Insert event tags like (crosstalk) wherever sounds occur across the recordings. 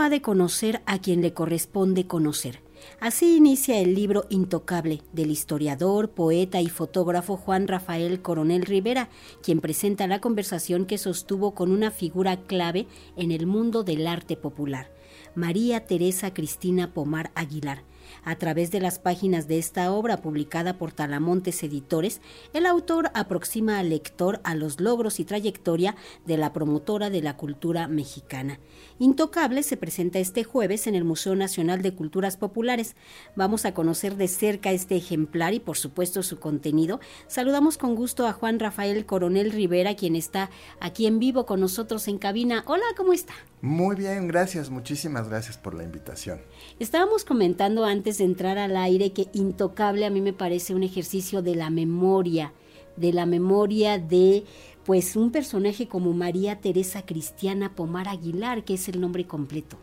ha de conocer a quien le corresponde conocer. Así inicia el libro Intocable del historiador, poeta y fotógrafo Juan Rafael Coronel Rivera, quien presenta la conversación que sostuvo con una figura clave en el mundo del arte popular, María Teresa Cristina Pomar Aguilar, a través de las páginas de esta obra publicada por Talamontes Editores, el autor aproxima al lector a los logros y trayectoria de la promotora de la cultura mexicana. Intocable se presenta este jueves en el Museo Nacional de Culturas Populares. Vamos a conocer de cerca este ejemplar y por supuesto su contenido. Saludamos con gusto a Juan Rafael Coronel Rivera, quien está aquí en vivo con nosotros en cabina. Hola, ¿cómo está? Muy bien, gracias, muchísimas gracias por la invitación. Estábamos comentando antes de entrar al aire que Intocable a mí me parece un ejercicio de la memoria, de la memoria de pues un personaje como María Teresa Cristiana Pomar Aguilar, que es el nombre completo.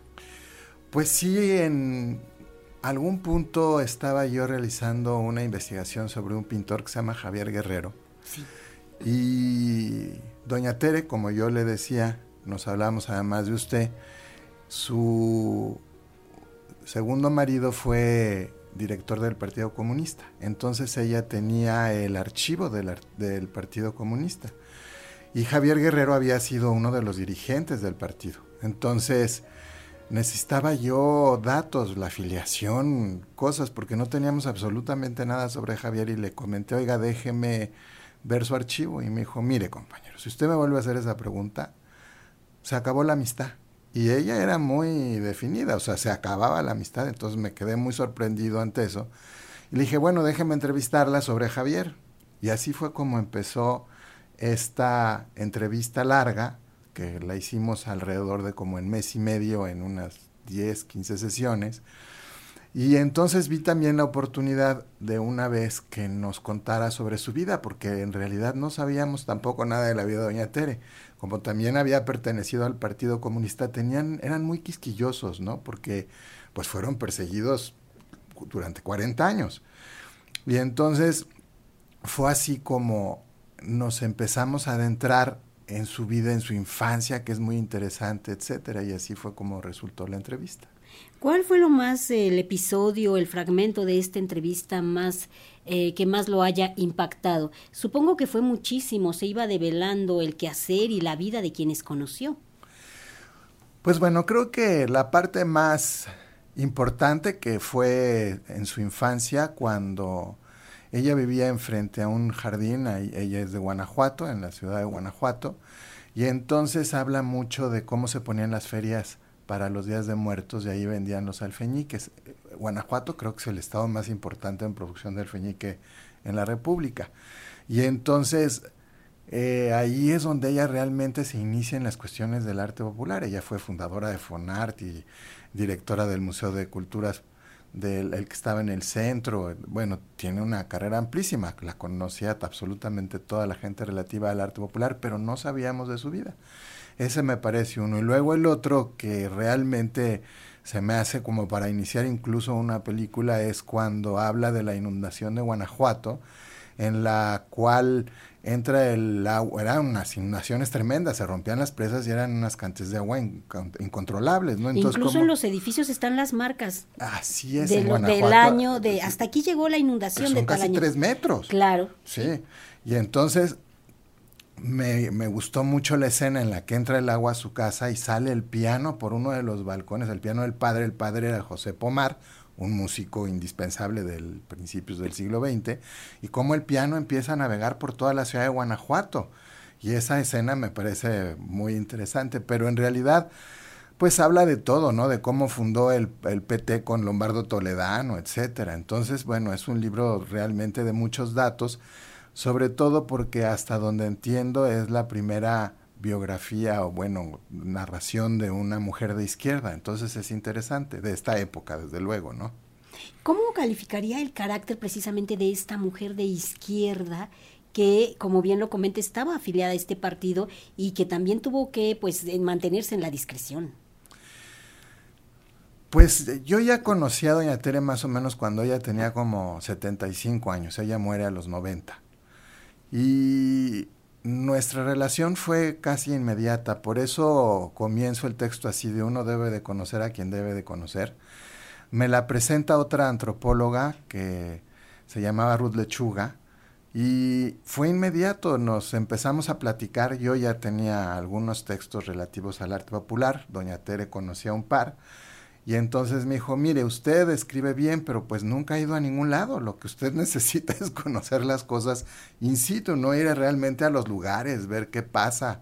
Pues sí, en algún punto estaba yo realizando una investigación sobre un pintor que se llama Javier Guerrero. Sí. Y doña Tere, como yo le decía, nos hablamos además de usted, su segundo marido fue director del Partido Comunista. Entonces ella tenía el archivo del, Partido Comunista. Y Javier Guerrero había sido uno de los dirigentes del partido. Entonces necesitaba yo datos, la afiliación, cosas, porque no teníamos absolutamente nada sobre Javier y le comenté, oiga, déjeme ver su archivo. Y me dijo, mire compañero, si usted me vuelve a hacer esa pregunta, se acabó la amistad. Y ella era muy definida, o sea, se acababa la amistad, entonces me quedé muy sorprendido ante eso. Y le dije, bueno, déjeme entrevistarla sobre Javier. Y así fue como empezó esta entrevista larga, que la hicimos alrededor de como en mes y medio, en unas 10, 15 sesiones. Y entonces vi también la oportunidad de una vez que nos contara sobre su vida, porque en realidad no sabíamos tampoco nada de la vida de Doña Tere. Como también había pertenecido al Partido Comunista, tenían, eran muy quisquillosos, ¿no? Porque pues fueron perseguidos durante 40 años. Y entonces fue así como nos empezamos a adentrar en su vida, en su infancia, que es muy interesante, etcétera, y así fue como resultó la entrevista. ¿Cuál fue lo más el episodio, el fragmento de esta entrevista más eh, que más lo haya impactado? Supongo que fue muchísimo, se iba develando el quehacer y la vida de quienes conoció. Pues bueno, creo que la parte más importante que fue en su infancia cuando ella vivía enfrente a un jardín, ella es de Guanajuato, en la ciudad de Guanajuato, y entonces habla mucho de cómo se ponían las ferias para los días de muertos y ahí vendían los alfeñiques. Guanajuato creo que es el estado más importante en producción de alfeñique en la República. Y entonces eh, ahí es donde ella realmente se inicia en las cuestiones del arte popular. Ella fue fundadora de Fonart y directora del Museo de Culturas del el que estaba en el centro, bueno, tiene una carrera amplísima, la conocía absolutamente toda la gente relativa al arte popular, pero no sabíamos de su vida. Ese me parece uno. Y luego el otro que realmente se me hace como para iniciar incluso una película es cuando habla de la inundación de Guanajuato, en la cual entra el agua, eran unas inundaciones tremendas, se rompían las presas y eran unas cantidades de agua incontrolables, ¿no? Incluso en los edificios están las marcas. Así es, de del año, de hasta aquí llegó la inundación de tal casi tres metros. Claro. Sí, y entonces me, me, gustó mucho la escena en la que entra el agua a su casa y sale el piano por uno de los balcones, el piano del padre, el padre era José Pomar, un músico indispensable del principios del siglo XX, y cómo el piano empieza a navegar por toda la ciudad de Guanajuato. Y esa escena me parece muy interesante, pero en realidad, pues habla de todo, ¿no? De cómo fundó el, el PT con Lombardo Toledano, etcétera. Entonces, bueno, es un libro realmente de muchos datos, sobre todo porque hasta donde entiendo es la primera biografía o bueno, narración de una mujer de izquierda. Entonces es interesante, de esta época, desde luego, ¿no? ¿Cómo calificaría el carácter precisamente de esta mujer de izquierda que, como bien lo comenta, estaba afiliada a este partido y que también tuvo que pues mantenerse en la discreción? Pues yo ya conocí a doña Tere más o menos cuando ella tenía como 75 años, ella muere a los 90. Y nuestra relación fue casi inmediata, por eso comienzo el texto así de uno debe de conocer a quien debe de conocer. Me la presenta otra antropóloga que se llamaba Ruth Lechuga y fue inmediato, nos empezamos a platicar, yo ya tenía algunos textos relativos al arte popular, doña Tere conocía un par y entonces me dijo, mire, usted escribe bien, pero pues nunca ha ido a ningún lado. Lo que usted (laughs) necesita es conocer las cosas in situ, no ir realmente a los lugares, ver qué pasa.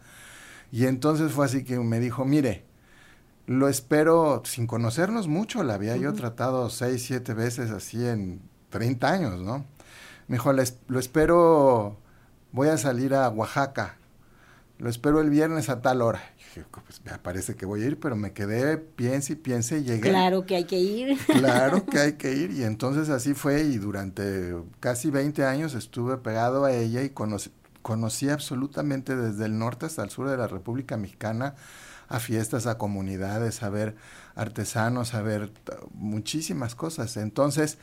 Y entonces fue así que me dijo, mire, lo espero sin conocernos mucho, la había yo tratado seis, siete veces así en 30 años, ¿no? Me dijo, lo espero, voy a salir a Oaxaca, lo espero el viernes a tal hora pues me parece que voy a ir, pero me quedé, piense y piense y llegué. Claro que hay que ir. (laughs) Claro que hay que ir. Y entonces así fue y durante casi 20 años estuve pegado a ella y conocí, conocí absolutamente desde el norte hasta el sur de la República Mexicana a fiestas, a comunidades, a ver artesanos, a ver muchísimas cosas. Entonces,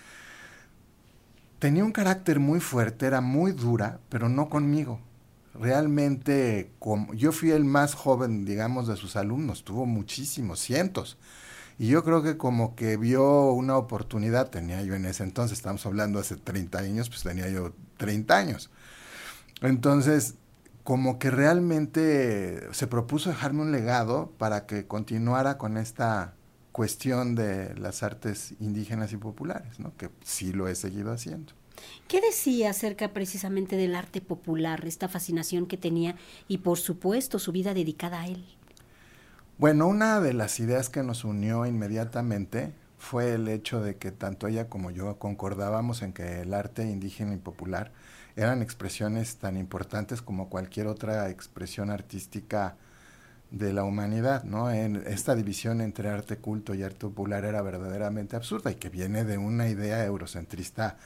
tenía un carácter muy fuerte, era muy dura, pero no conmigo realmente, como, yo fui el más joven, digamos, de sus alumnos, tuvo muchísimos, cientos. Y yo creo que como que vio una oportunidad, tenía yo en ese entonces, estamos hablando hace 30 años, pues tenía yo 30 años. Entonces, como que realmente se propuso dejarme un legado para que continuara con esta cuestión de las artes indígenas y populares, ¿no? que sí lo he seguido haciendo. ¿Qué decía acerca precisamente del arte popular, esta fascinación que tenía y por supuesto su vida dedicada a él? Bueno, una de las ideas que nos unió inmediatamente fue el hecho de que tanto ella como yo concordábamos en que el arte indígena y popular eran expresiones tan importantes como cualquier otra expresión artística de la humanidad, ¿no? En esta división entre arte culto y arte popular era verdaderamente absurda y que viene de una idea eurocentrista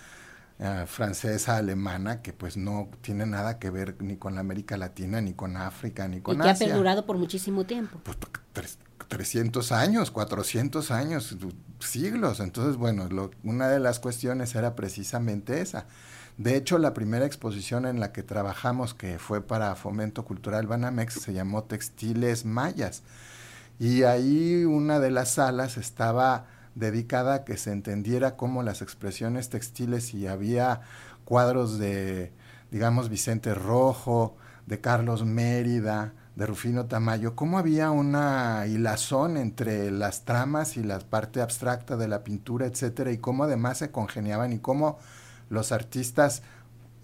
eh, francesa, alemana, que pues no tiene nada que ver ni con la América Latina, ni con África, ni con Asia. Y que ha perdurado por muchísimo tiempo. Pues 300 años, 400 años, siglos. Entonces, bueno, lo, una de las cuestiones era precisamente esa. De hecho, la primera exposición en la que trabajamos, que fue para Fomento Cultural Banamex, se llamó Textiles Mayas. Y ahí una de las salas estaba dedicada a que se entendiera cómo las expresiones textiles y había cuadros de, digamos, Vicente Rojo, de Carlos Mérida, de Rufino Tamayo, cómo había una hilazón entre las tramas y la parte abstracta de la pintura, etcétera, y cómo además se congeniaban y cómo los artistas,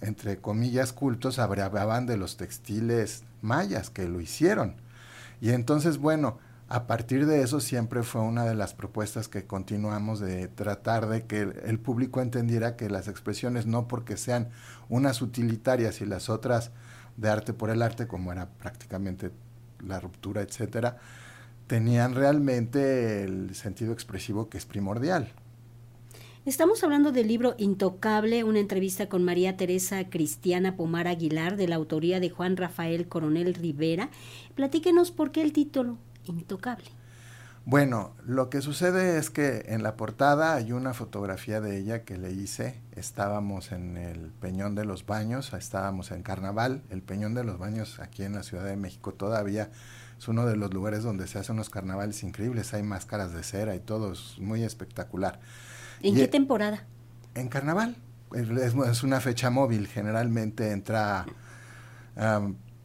entre comillas, cultos, hablaban de los textiles mayas que lo hicieron. Y entonces, bueno, a partir de eso siempre fue una de las propuestas que continuamos de tratar de que el público entendiera que las expresiones no porque sean unas utilitarias y las otras de arte por el arte, como era prácticamente la ruptura, etcétera, tenían realmente el sentido expresivo que es primordial. Estamos hablando del libro Intocable, una entrevista con María Teresa Cristiana Pomar Aguilar, de la autoría de Juan Rafael Coronel Rivera. Platíquenos por qué el título intocable. Bueno, lo que sucede es que en la portada hay una fotografía de ella que le hice. Estábamos en el Peñón de los Baños, estábamos en Carnaval. El Peñón de los Baños aquí en la Ciudad de México todavía es uno de los lugares donde se hacen unos carnavales increíbles. Hay máscaras de cera y todo, es muy espectacular. ¿En qué e temporada? En Carnaval. Es, una fecha móvil, generalmente entra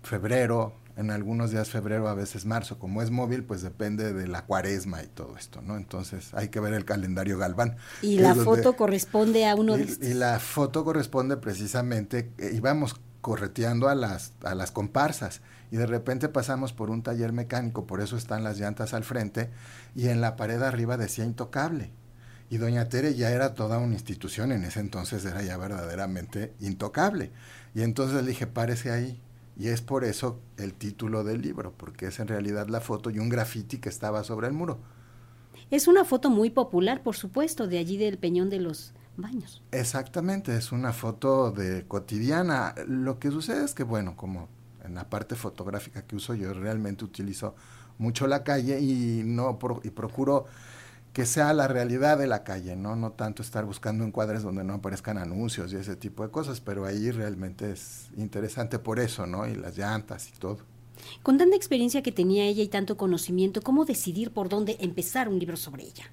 febrero, en algunos días febrero, a veces marzo. Como es móvil, pues depende de la cuaresma y todo esto, ¿no? Entonces hay que ver el calendario Galván. Y la foto corresponde a uno y, de Y la foto corresponde precisamente, eh, íbamos correteando a las, a las comparsas y de repente pasamos por un taller mecánico, por eso están las llantas al frente, y en la pared arriba decía intocable. Y doña Tere ya era toda una institución, en ese entonces era ya verdaderamente intocable. Y entonces le dije, párese ahí. Y es por eso el título del libro, porque es en realidad la foto y un graffiti que estaba sobre el muro. Es una foto muy popular, por supuesto, de allí del Peñón de los Baños. Exactamente, es una foto de cotidiana. Lo que sucede es que, bueno, como en la parte fotográfica que uso yo realmente utilizo mucho la calle y no y procuro que sea la realidad de la calle, ¿no? No tanto estar buscando encuadres donde no aparezcan anuncios y ese tipo de cosas, pero ahí realmente es interesante por eso, ¿no? Y las llantas y todo. Con tanta experiencia que tenía ella y tanto conocimiento, ¿cómo decidir por dónde empezar un libro sobre ella?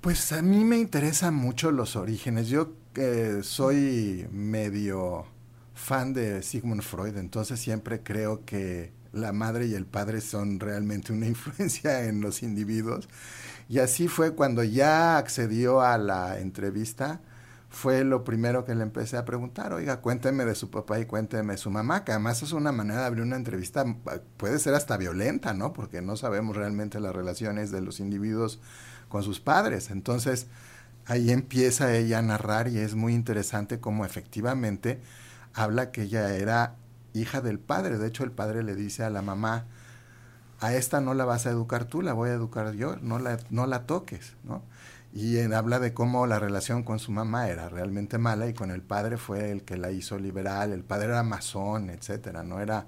Pues a mí me interesan mucho los orígenes. Yo eh, soy medio fan de Sigmund Freud, entonces siempre creo que la madre y el padre son realmente una (laughs) influencia en los individuos. Y así fue cuando ya accedió a la entrevista, fue lo primero que le empecé a preguntar, oiga, cuénteme de su papá y cuénteme de su mamá, que además es una manera de abrir una entrevista, puede ser hasta violenta, ¿no? Porque no sabemos realmente las relaciones de los individuos con sus padres. Entonces, ahí empieza ella a narrar y es muy interesante cómo efectivamente habla que ella era hija del padre. De hecho, el padre le dice a la mamá, a esta no la vas a educar tú, la voy a educar yo, no la, no la toques, ¿no? Y habla de cómo la relación con su mamá era realmente mala y con el padre fue el que la hizo liberal, el padre era masón, etcétera, no era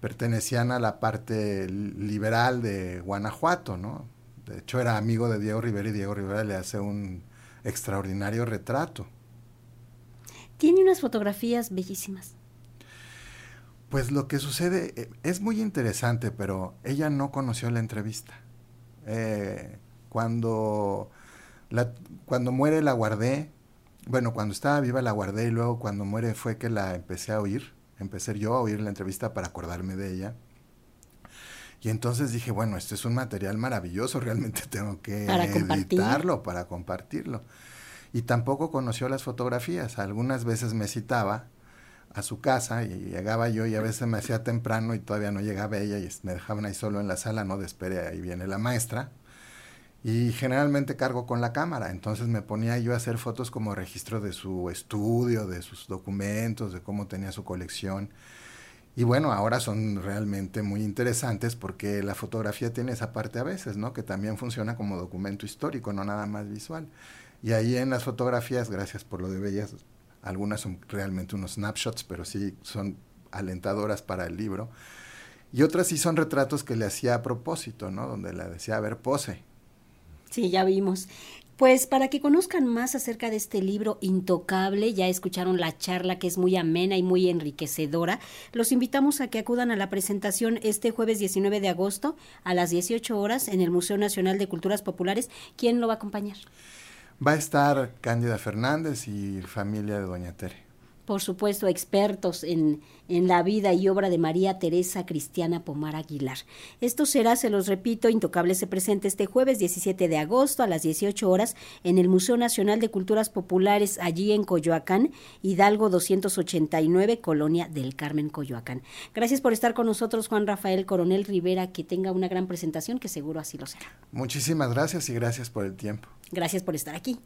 pertenecían a la parte liberal de Guanajuato, ¿no? De hecho era amigo de Diego Rivera y Diego Rivera le hace un extraordinario retrato. Tiene unas fotografías bellísimas. Pues lo que sucede eh, es muy interesante, pero ella no conoció la entrevista. Eh, cuando, la, cuando muere la guardé, bueno, cuando estaba viva la guardé y luego cuando muere fue que la empecé a oír, empecé yo a oír la entrevista para acordarme de ella. Y entonces dije, bueno, este es un material maravilloso, realmente (laughs) tengo que editarlo para compartirlo. Y tampoco conoció las fotografías. Algunas veces me citaba a su casa y llegaba yo y a veces me hacía temprano y todavía no llegaba ella y me dejaban ahí solo en la sala, no de espere, ahí viene la maestra. Y generalmente cargo con la cámara, entonces me ponía yo a hacer fotos como registro de su estudio, de sus documentos, de cómo tenía su colección. Y bueno, ahora son realmente muy interesantes porque la fotografía tiene esa parte a veces, ¿no? Que también funciona como documento histórico, no nada más visual. Y ahí en las fotografías, gracias por lo de bellas, algunas son realmente unos snapshots, pero sí son alentadoras para el libro. Y otras sí son retratos que le hacía a propósito, ¿no? Donde le decía, a ver, pose. Sí, ya vimos. Pues para que conozcan más acerca de este libro intocable, ya escucharon la charla que es muy amena y muy enriquecedora, los invitamos a que acudan a la presentación este jueves 19 de agosto a las 18 horas en el Museo Nacional de Culturas Populares. ¿Quién lo va a acompañar? Va a estar Cándida Fernández y familia de Doña Tere. Por supuesto, expertos en, en, la vida y obra de María Teresa Cristiana Pomar Aguilar. Esto será, se los repito, Intocable se presenta este jueves 17 de agosto a las 18 horas en el Museo Nacional de Culturas Populares, allí en Coyoacán, Hidalgo 289, Colonia del Carmen, Coyoacán. Gracias por estar con nosotros, Juan Rafael Coronel Rivera, que tenga una gran presentación, que seguro así lo será. Muchísimas gracias y gracias por el tiempo. Gracias por estar aquí.